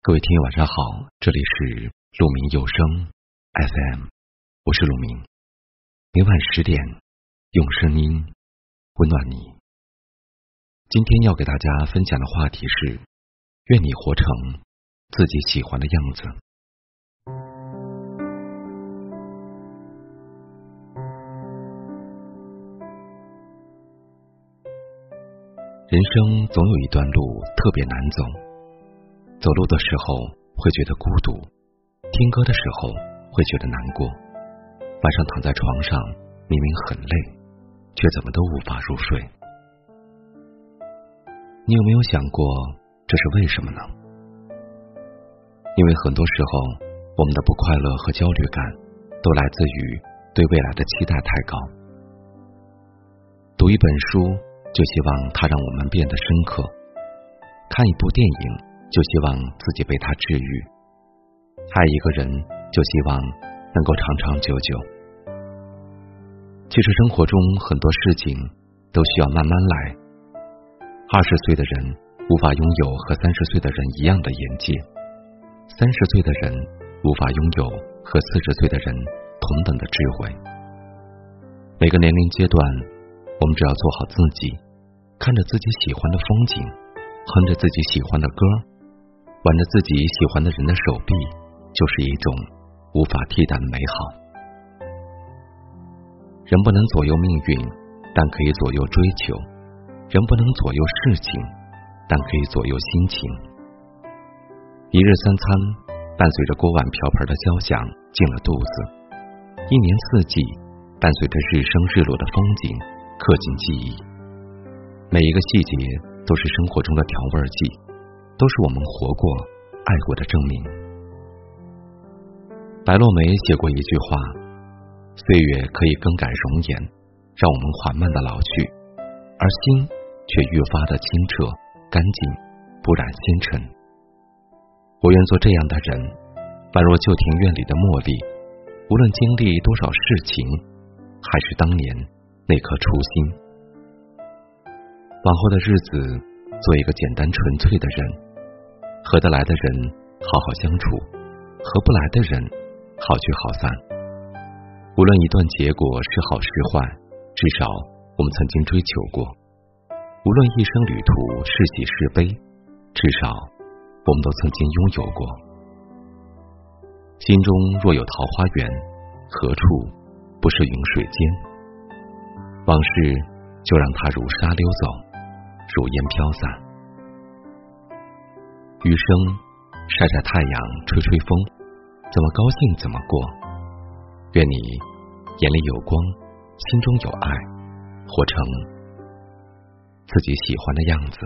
各位听友晚上好，这里是鹿鸣有声 FM，我是鹿鸣，每晚十点用声音温暖你。今天要给大家分享的话题是：愿你活成自己喜欢的样子。人生总有一段路特别难走。走路的时候会觉得孤独，听歌的时候会觉得难过，晚上躺在床上明明很累，却怎么都无法入睡。你有没有想过这是为什么呢？因为很多时候我们的不快乐和焦虑感都来自于对未来的期待太高。读一本书就希望它让我们变得深刻，看一部电影。就希望自己被他治愈，爱一个人就希望能够长长久久。其实生活中很多事情都需要慢慢来。二十岁的人无法拥有和三十岁的人一样的眼界，三十岁的人无法拥有和四十岁的人同等的智慧。每个年龄阶段，我们只要做好自己，看着自己喜欢的风景，哼着自己喜欢的歌。挽着自己喜欢的人的手臂，就是一种无法替代的美好。人不能左右命运，但可以左右追求；人不能左右事情，但可以左右心情。一日三餐伴随着锅碗瓢盆的交响进了肚子，一年四季伴随着日升日落的风景刻进记忆。每一个细节都是生活中的调味剂。都是我们活过、爱过的证明。白落梅写过一句话：“岁月可以更改容颜，让我们缓慢的老去，而心却愈发的清澈、干净，不染纤尘。”我愿做这样的人，宛若旧庭院里的茉莉，无论经历多少事情，还是当年那颗初心。往后的日子，做一个简单纯粹的人。合得来的人好好相处，合不来的人好聚好散。无论一段结果是好是坏，至少我们曾经追求过；无论一生旅途是喜是悲，至少我们都曾经拥有过。心中若有桃花源，何处不是云水间？往事就让它如沙溜走，如烟飘散。余生，晒晒太阳，吹吹风，怎么高兴怎么过。愿你眼里有光，心中有爱，活成自己喜欢的样子。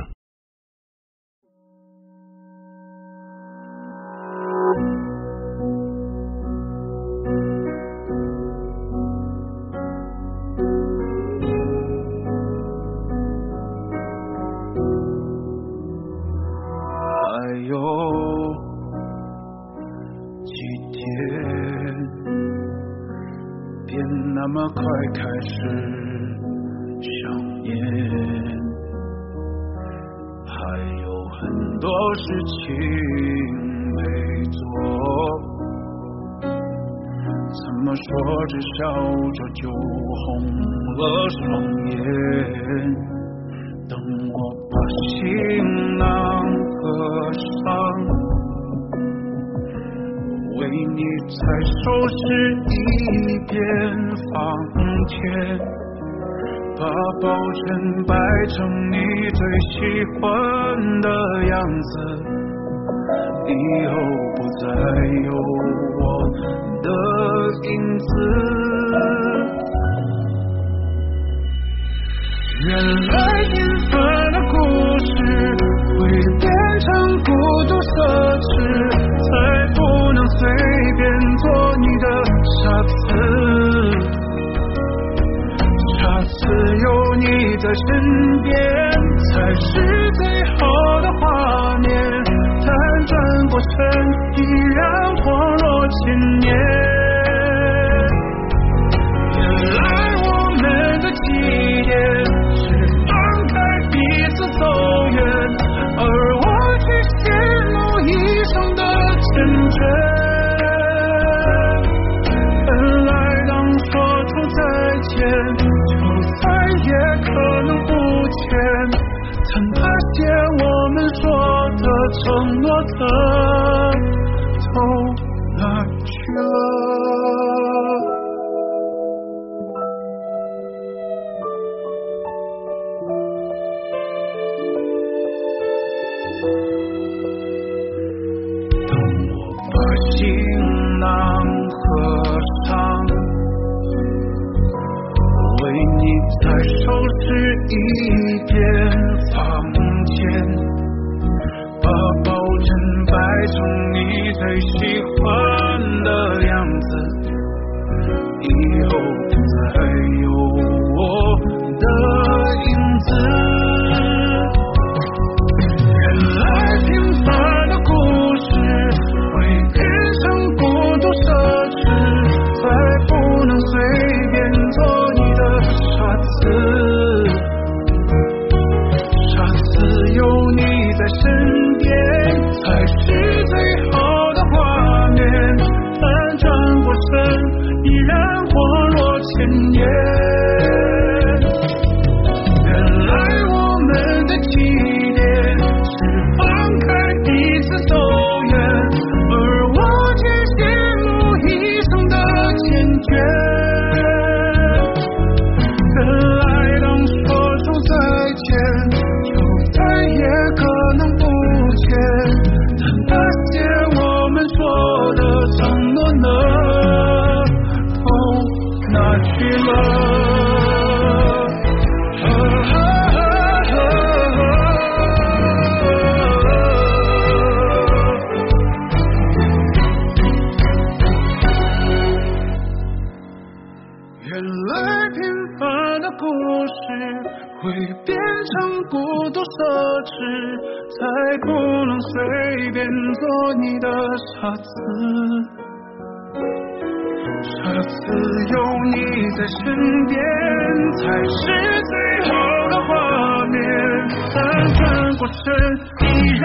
怎么快开始想念，还有很多事情没做，怎么说着笑着就红了双眼？等我把行囊合上。为你再收拾一遍房间，把抱枕摆成你最喜欢的样子，以后不再有我的影子。原来身边才是承诺的都哪去了等我把行囊合上为你再收拾一遍房间谁喜欢？不能随便做你的傻子。傻子有你在身边才是最好的画面。但转过身依然